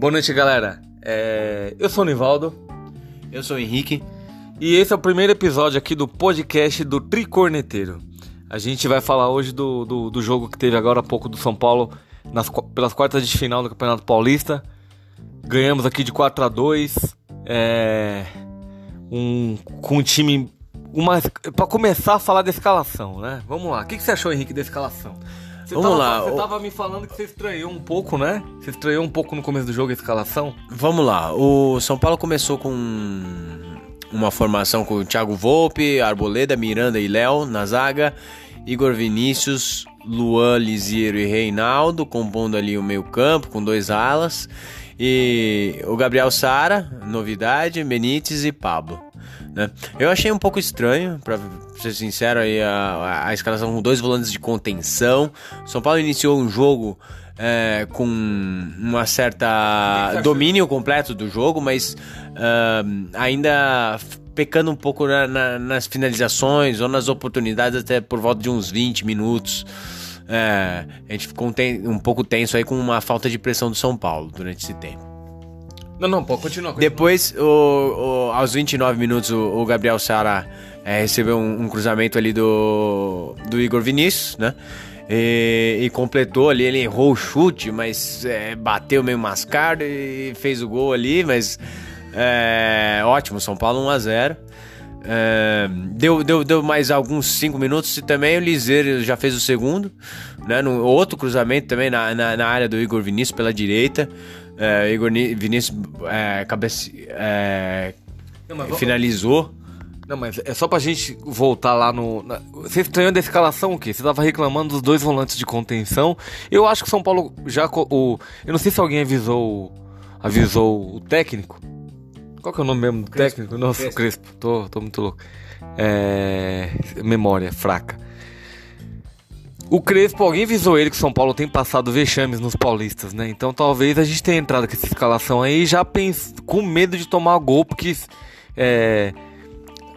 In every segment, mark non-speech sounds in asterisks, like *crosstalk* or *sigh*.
Boa noite, galera. É, Eu sou o Nivaldo Eu sou o Henrique. e esse é o primeiro episódio aqui do podcast do Tricorneteiro. A gente vai falar hoje do, do, do jogo que teve agora há pouco do São Paulo nas, pelas quartas de final do Campeonato Paulista. Ganhamos aqui de 4 a 2 é, um, com um time. Uma, pra começar a falar da escalação, né? Vamos lá. O que, que você achou, Henrique, da escalação? Você Vamos tava, lá, Você o- tava me falando que você estranhou um pouco, né? Você estranhou um pouco no começo do jogo a escalação. Vamos lá. O São Paulo começou com uma formação com o Thiago Volpe, Arboleda, Miranda e Léo na zaga, Igor Vinícius, Luan, Lisiero e Reinaldo, compondo ali o meio-campo com dois alas. E o Gabriel Sara, novidade, Benítez e Pablo. né? Eu achei um pouco estranho, pra ser sincero, aí a, a- escalação com dois volantes de contenção. São Paulo iniciou um jogo é, com uma certa domínio completo do jogo, mas ah, ainda pecando um pouco na- na- nas finalizações ou nas oportunidades até por volta de uns 20 minutos. É, a gente ficou um, ten- um pouco tenso aí com uma falta de pressão do São Paulo durante esse tempo. Não, não, pode continuar. Depois, o- o- aos 29 minutos, o, o Gabriel Sara é, recebeu um, um cruzamento ali do, do Igor Vinícius, né? E, e completou ali, ele errou o chute, mas é, bateu meio mascado e fez o gol ali, mas é, ótimo, São Paulo 1x0. Deu, deu, deu mais alguns 5 minutos e também o Liseiro já fez o segundo, né? No, outro cruzamento também na, na, na área do Igor Vinícius pela direita. É, Igor Vinícius é, cabece, é, Não, finalizou. Não, mas é só pra gente voltar lá no. Na... Você estranhou da escalação o quê? Você tava reclamando dos dois volantes de contenção. Eu acho que o São Paulo já. O... Eu não sei se alguém avisou. Avisou o técnico. Qual que é o nome mesmo do técnico? Nossa, Crespo. Crespo. Tô, tô muito louco. É. Memória fraca. O Crespo, alguém avisou ele que o São Paulo tem passado vexames nos paulistas, né? Então talvez a gente tenha entrado com essa escalação aí já pens... com medo de tomar gol, porque é,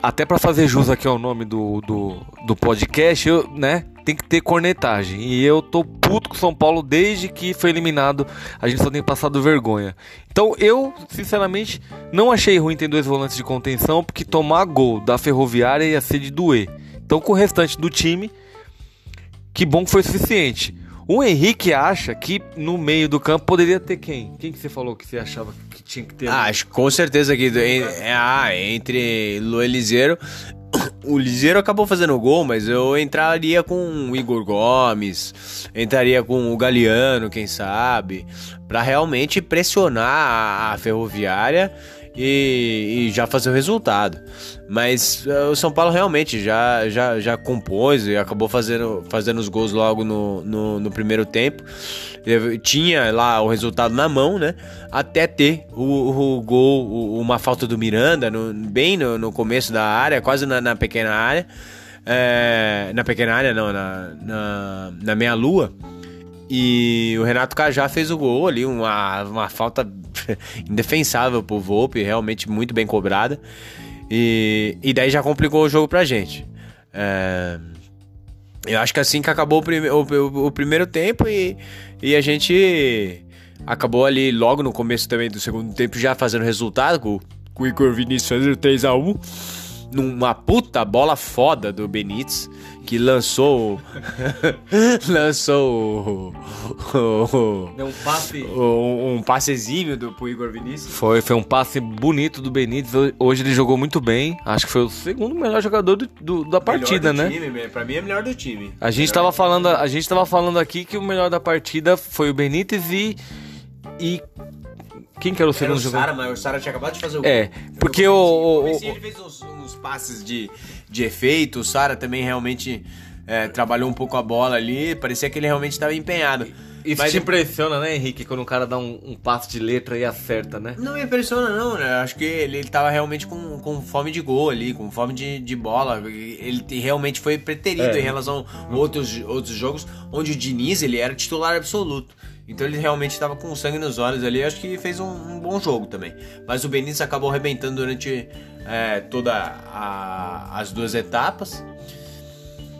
até pra fazer jus aqui ao nome do, do, do podcast, eu, né, tem que ter cornetagem. E eu tô puto com São Paulo desde que foi eliminado. A gente só tem passado vergonha. Então eu, sinceramente, não achei ruim ter dois volantes de contenção, porque tomar gol da Ferroviária ia ser de doer. Então com o restante do time, que bom que foi suficiente. O Henrique acha que no meio do campo poderia ter quem? Quem que você falou que você achava que tinha que ter? Ah, acho com certeza que en- é, ah, entre Luan Liseiro. *coughs* O Liseiro acabou fazendo gol, mas eu entraria com o Igor Gomes, entraria com o Galeano, quem sabe, pra realmente pressionar a, a Ferroviária e, e já fazer o resultado. Mas eh, o São Paulo realmente já, já, já compôs e acabou fazendo, fazendo os gols logo no, no, no primeiro tempo. Tinha lá o resultado na mão, né? Até ter o, o gol, o- uma falta do Miranda, no- bem no, no começo da área, quase na, na pequena área. É, na pequena área, não, na, na, na meia-lua. E o Renato Cajá fez o gol ali, uma, uma falta *laughs* indefensável pro Volpe, realmente muito bem cobrada. E, e daí já complicou o jogo pra gente. É, eu acho que assim que acabou o, prime- o- o- o primeiro tempo e, e a gente acabou ali logo no começo também do segundo tempo já fazendo resultado com, com o Igor Vinícius fazendo 3x1 numa puta bola foda do Benítez que lançou *laughs* lançou Deu um passe. o- um passezinho do, pro Igor Vinícius Foi, foi um passe bonito do Benítez. Hoje ele jogou muito bem. Acho que foi o segundo melhor jogador do, do- da partida, Melhor né? do time, pra mim é melhor do time A gente tava falando, a gente tava falando aqui que o melhor da partida foi o Benítez e e quem que era o Era segundo o jogador? Sara, mas o Sara tinha acabado de fazer o É, porque o- comecinho- o- ele fez uns, uns passes de, de efeito, o Sara também realmente é, trabalhou um pouco a bola ali, parecia que ele realmente estava empenhado. Isso Mas te impressiona, né, Henrique, quando o cara dá um, um passe de letra e acerta, né? Não me impressiona não, né? Acho que ele, ele tava realmente com, com fome de gol ali, com fome de, de bola. Ele te- realmente foi preterido É. em relação a outros, outros jogos, onde o Diniz ele era titular absoluto. Então ele realmente estava com sangue nos olhos ali. Acho que fez um, um bom jogo também. Mas o Benítez acabou arrebentando durante é, toda as duas etapas.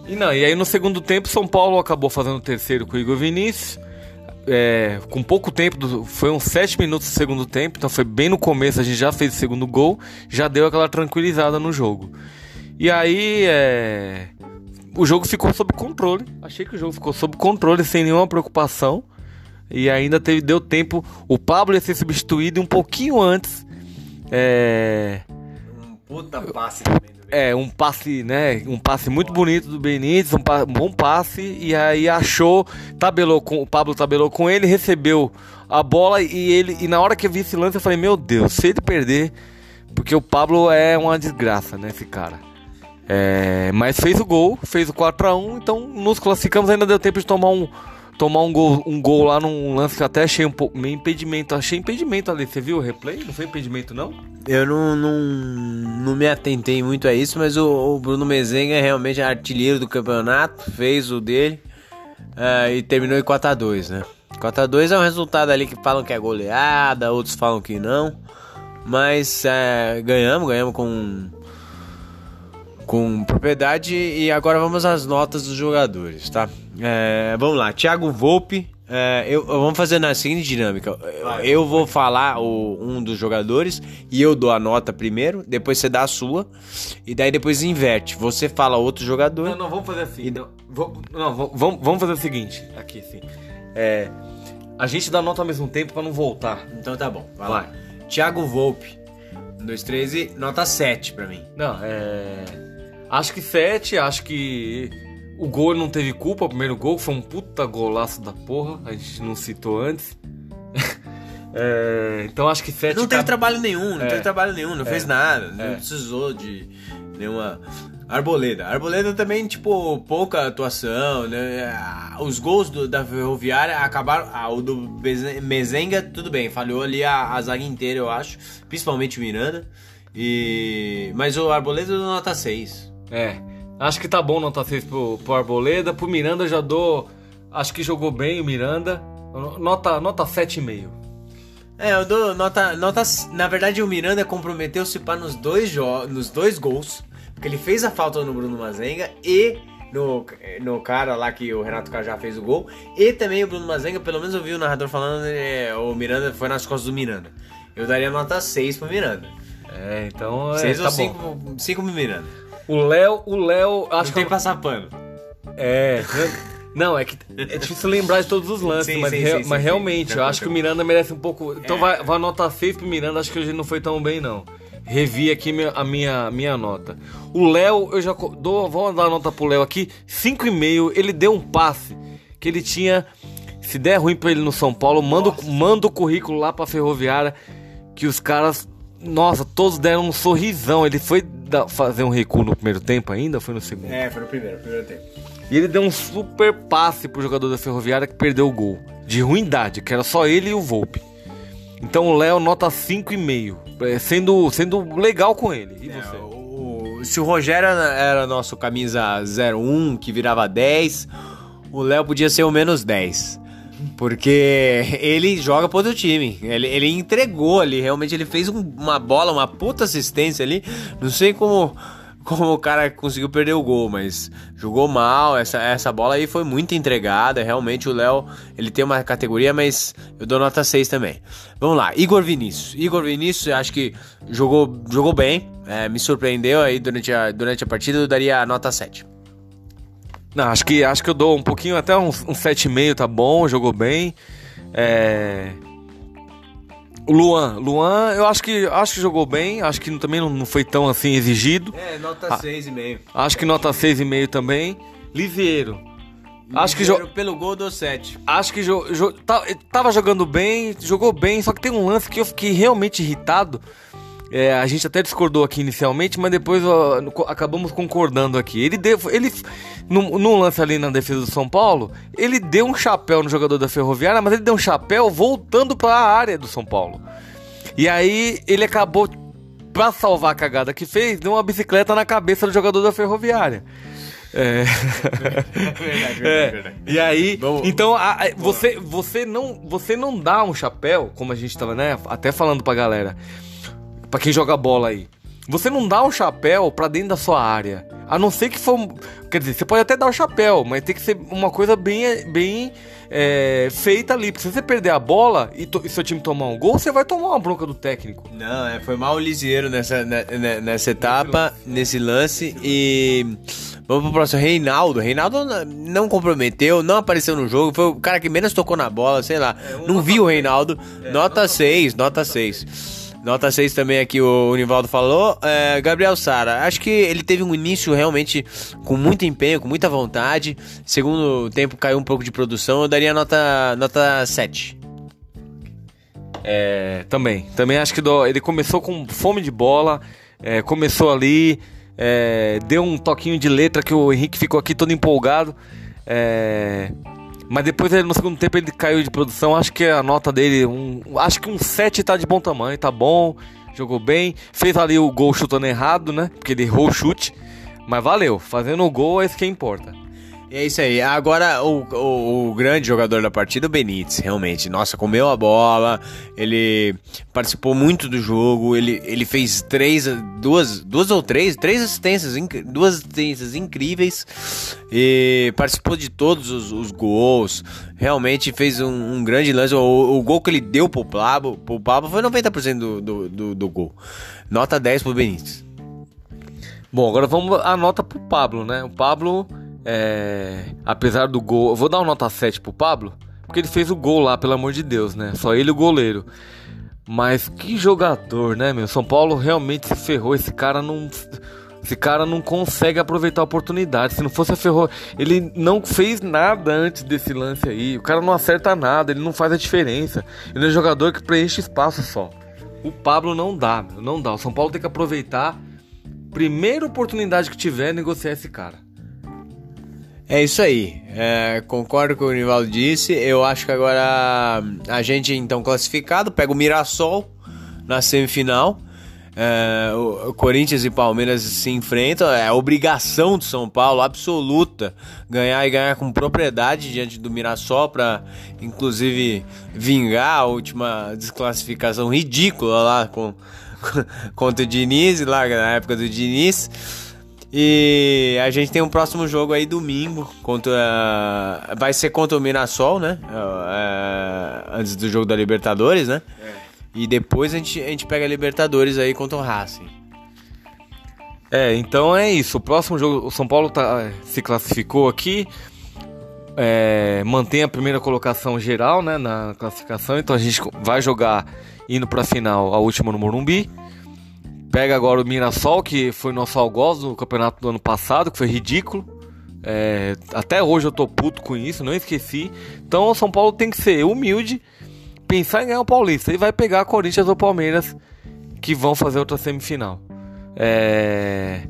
E não, e aí no segundo tempo São Paulo acabou fazendo o terceiro com o Igor Vinícius. é, com pouco tempo, foi uns 7 minutos do segundo tempo, então foi bem no começo, a gente já fez o segundo gol, já deu aquela tranquilizada no jogo. E aí, é, o jogo ficou sob controle. Achei que o jogo ficou sob controle, sem nenhuma preocupação. E ainda teve, deu tempo. O Pablo ia ser substituído um pouquinho antes. É, Um puta passe também do é, um passe, né? Um passe muito bonito do Benítez, um, pa- um bom passe. E aí achou, tabelou com o Pablo tabelou com ele, recebeu a bola e ele. E na hora que eu vi esse lance, eu falei, meu Deus, se ele perder, porque o Pablo é uma desgraça, né, esse cara. É, mas fez o gol, fez o 4x1, então nos classificamos, ainda deu tempo de tomar um. Tomar um gol, um gol lá num lance que até achei um pouco meio impedimento. Achei impedimento ali. Você viu o replay? Não foi impedimento, não? Eu não, não, não me atentei muito a isso, mas o, o Bruno Mezenga é realmente artilheiro do campeonato, fez o dele eh, e terminou em 4x2, né? 4x2 é um resultado ali que falam que é goleada, outros falam que não, mas eh, ganhamos, ganhamos com, com propriedade e agora vamos às notas dos jogadores, tá? Eh, vamos lá, Thiago Volpe. eh, eu, vamos fazer na seguinte dinâmica. Eu, eu vou falar o- um dos jogadores e eu dou a nota primeiro, depois você dá a sua, e daí depois inverte. Você fala outro jogador. Não, não, vamos fazer assim. Não, vamos, não, vamos- vamos, fazer o seguinte. Aqui, sim. É, a gente dá nota ao mesmo tempo pra não voltar. Então tá bom, vai, Vai. lá. Thiago Volpe. 1, 2, 3 e nota 7 pra mim. Não, é. Acho que 7, acho que o gol não teve culpa. O primeiro gol foi um puta golaço da porra. A gente não citou antes. *laughs* É, então acho que 7 Não teve trabalho nenhum, não É. teve trabalho nenhum, não fez nada, não precisou de nenhuma. Arboleda. Arboleda também, tipo, pouca atuação, né? Ah, Os gols do- da Ferroviária acabaram. Ah, o do Mezenga, tudo bem, falhou ali a, a zaga inteira, eu acho. Principalmente o Miranda. E... Mas o Arboleda deu nota 6. É. Acho que tá bom nota 6 pro, pro Arboleda. Pro Miranda já dou. Acho que jogou bem o Miranda. Nota, nota 7,5. É, eu dou nota, nota. Na verdade, o Miranda comprometeu-se para nos dois, jo nos dois gols. Porque ele fez a falta no Bruno Mazenga e no, no cara lá que o Renato Cajá fez o gol. E também o Bruno Mazenga, pelo menos eu vi o narrador falando, é, o Miranda foi nas costas do Miranda. Eu daria nota 6 pro Miranda. É, então. É, 6 tá ou bom. 5 5 pro Miranda. O Léo, o Léo. Acho Acho que tem que. passar pano. É. Não, é que é difícil lembrar de todos os lances, Sim, mas, sim, rea- sim, mas realmente, eu acho que o Miranda merece um pouco. Então É. vai, vai anotar 6 pro Miranda, acho que hoje não foi tão bem, não. Revi aqui minha- a minha, minha nota. O Léo, eu já dou, vou dar a nota pro Léo aqui, 5,5. Ele deu um passe que ele tinha. Se der ruim pra ele no São Paulo, manda o currículo lá pra Ferroviária. Que os caras. Nossa, todos deram um sorrisão. Ele foi fazer um recuo no primeiro tempo ainda? ou Foi no segundo? É, foi no primeiro, primeiro tempo. E ele deu um super passe pro jogador da Ferroviária que perdeu o gol. De ruindade, que era só ele e o Volpe. Então o Léo nota 5,5. é, Sendo, sendo legal com ele. E É, você? o- o- se o Rogério era, era nosso camisa 01, que virava 10, o Léo podia ser o menos 10. Porque ele joga pro outro time. Ele, ele entregou ali, realmente ele fez um- uma bola, uma puta assistência ali. Não sei como, como o cara conseguiu perder o gol, mas jogou mal. Essa, essa bola aí foi muito entregada. Realmente o Léo, ele tem uma categoria, mas eu dou nota 6 também. Vamos lá, Igor Vinícius. Igor Vinícius, eu acho que jogou, jogou bem, é, me surpreendeu aí durante a, durante a partida, eu daria nota 7. Não, acho que, acho que eu dou um pouquinho, até um, um 7,5 tá bom, jogou bem. É... O Luan. Luan, eu acho que, acho que jogou bem. Acho que também não, não foi tão assim exigido. É, nota 6,5. Acho que nota 6,5 também. Lisieiro. Acho que jo- Pelo gol dou 7. Acho que jo jo tava jogando bem, jogou bem, só que tem um lance que eu fiquei realmente irritado. É, a gente até discordou aqui inicialmente, mas depois ó, acabamos concordando aqui. Ele deu, ele num, num lance ali na defesa do São Paulo, ele deu um chapéu no jogador da Ferroviária, mas ele deu um chapéu voltando para a área do São Paulo. E aí ele acabou pra salvar a cagada que fez, deu uma bicicleta na cabeça do jogador da Ferroviária. É. *laughs* Verdade, É, verdade. E aí, Vamos- então a- a- você, você não você não dá um chapéu, como a gente tava, né, até falando pra galera, pra quem joga bola aí. Você não dá o chapéu pra dentro da sua área. A não ser que for. Quer dizer, você pode até dar o chapéu, mas tem que ser uma coisa bem, bem é, feita ali. Porque se você perder a bola e, to, e, seu time tomar um gol, você vai tomar uma bronca do técnico. Não, é, foi mal o Lisieiro nessa, nessa, nessa etapa, nesse lance. E. Vamos pro próximo. Reinaldo. Reinaldo não comprometeu, não apareceu no jogo. Foi o cara que menos tocou na bola, sei lá. É, não viu o Reinaldo. É, nota 6, nota 6. Nota 6 também aqui o Nivaldo falou. É, Gabriel Sara, acho que ele teve um início realmente com muito empenho, com muita vontade. Segundo tempo caiu um pouco de produção, eu daria nota, nota 7. É, também. Também acho que do, ele começou com fome de bola, é, começou ali, é, deu um toquinho de letra que o Henrique ficou aqui todo empolgado. É, mas depois no segundo tempo ele caiu de produção. Acho que a nota dele, um, acho que um 7 tá de bom tamanho, tá bom. Jogou bem. Fez ali o gol chutando errado, né? Porque ele errou o chute. Mas valeu, fazendo o gol é isso que importa. É isso aí. Agora, o, o, o, grande jogador da partida, o Benítez, realmente. Nossa, comeu a bola, ele participou muito do jogo, ele, ele fez três, duas, duas ou três, três assistências, duas assistências incríveis e participou de todos os, os gols. Realmente fez um, um grande lance. O, o, gol que ele deu pro Pablo, pro Pablo foi 90% do, do, do, do gol. Nota 10 pro Benítez. Bom, agora vamos a nota pro Pablo, né? O Pablo é, apesar do gol, vou dar uma nota 7 pro Pablo, porque ele fez o gol lá, pelo amor de Deus, né? Só ele o goleiro. Mas que jogador, né, meu? São Paulo realmente se ferrou. Esse cara não. Esse cara não consegue aproveitar a oportunidade. Se não fosse a ferrou, ele não fez nada antes desse lance aí. O cara não acerta nada, ele não faz a diferença. Ele é um jogador que preenche espaço só. O Pablo não dá, meu, não dá. O São Paulo tem que aproveitar. Primeira oportunidade que tiver, negociar esse cara. É isso aí. É, concordo com o que o Nivaldo disse. Eu acho que agora a gente, então, classificado, pega o Mirassol na semifinal. É, o, Corinthians e Palmeiras se enfrentam. É obrigação do São Paulo absoluta ganhar e ganhar com propriedade diante do Mirassol para, inclusive, vingar a última desclassificação ridícula lá com, *laughs* contra o Diniz, lá na época do Diniz. E a gente tem um próximo jogo aí domingo contra. Vai ser contra o Mirassol, né? É, antes do jogo da Libertadores, né? É. E depois a gente, a gente pega a Libertadores aí contra o Racing. É, então é isso. O próximo jogo, o São Paulo tá, se classificou aqui. É, mantém a primeira colocação geral né, na classificação. Então a gente vai jogar indo para a final, a última no Morumbi. Pega agora o Mirassol, que foi nosso algoz no campeonato do ano passado, que foi ridículo. É, até hoje eu tô puto com isso, não esqueci. Então o São Paulo tem que ser humilde, pensar em ganhar o Paulista e vai pegar Corinthians ou Palmeiras, que vão fazer outra semifinal. É...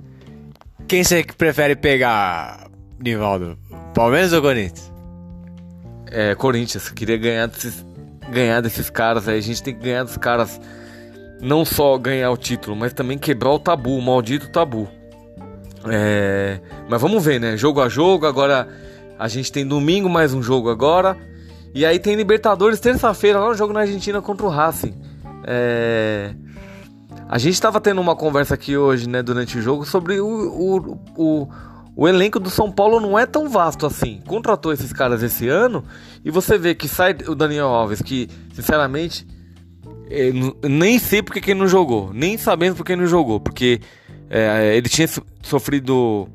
Quem você prefere pegar, Nivaldo? Palmeiras ou Corinthians? É, Corinthians. Queria ganhar desses, ganhar desses caras aí. A gente tem que ganhar dos caras não só ganhar o título, mas também quebrar o tabu, o maldito tabu. É... Mas vamos ver, né? Jogo a jogo, agora a gente tem domingo mais um jogo agora. E aí tem Libertadores terça-feira, lá no jogo na Argentina contra o Racing. É... A gente estava tendo uma conversa aqui hoje, né, durante o jogo, sobre o, o, o, o elenco do São Paulo não é tão vasto assim. Contratou esses caras esse ano e você vê que sai o Daniel Alves, que sinceramente é, nem sei porque que não jogou, nem sabendo porque não jogou, porque é, ele tinha sofrido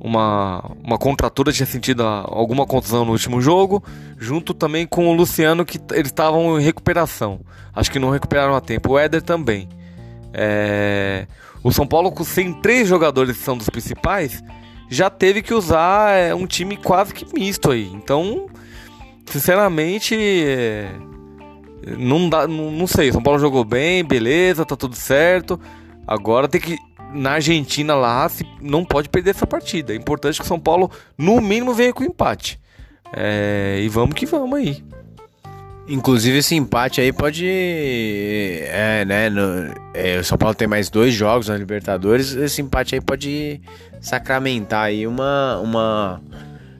uma, uma contratura, tinha sentido alguma contusão no último jogo, junto também com o Luciano, que eles estavam em recuperação. Acho que não recuperaram a tempo. O Éder também. É, o São Paulo, sem três jogadores que são dos principais, já teve que usar é, um time quase que misto aí. Então, sinceramente. É, não dá, não, não sei. São Paulo jogou bem, beleza, tá tudo certo. Agora tem que na Argentina lá se, não pode perder essa partida. É importante que São Paulo no mínimo venha com empate. É, e vamos que vamos aí. Inclusive esse empate aí pode, é, né? No, é, o São Paulo tem mais dois jogos na Libertadores. Esse empate aí pode sacramentar aí uma, uma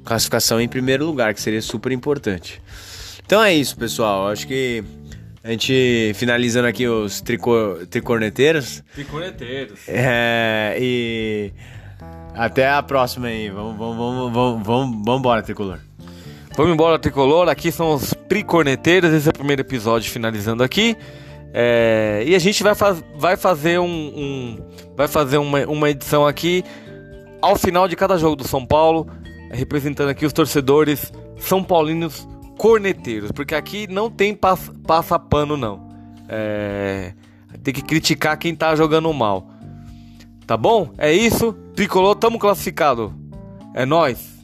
classificação em primeiro lugar, que seria super importante. Então é isso, pessoal. Acho que A gente finalizando aqui os tricor, tricorneteiros. Tricorneteiros. É, e até a próxima aí. Vamos, vamos, vamos, vamos, vamos, vamos embora, tricolor. Vamos embora, tricolor. Aqui são os tricorneteiros. Esse é o primeiro episódio finalizando aqui. É, e a gente vai, faz, vai fazer um, um, vai fazer uma, uma edição aqui ao final de cada jogo do São Paulo, representando aqui os torcedores são paulinos corneteiros, porque aqui não tem passa, pano não. É, tem que criticar quem tá jogando mal. Tá bom? É isso. Tricolor, tamo classificado. É nós.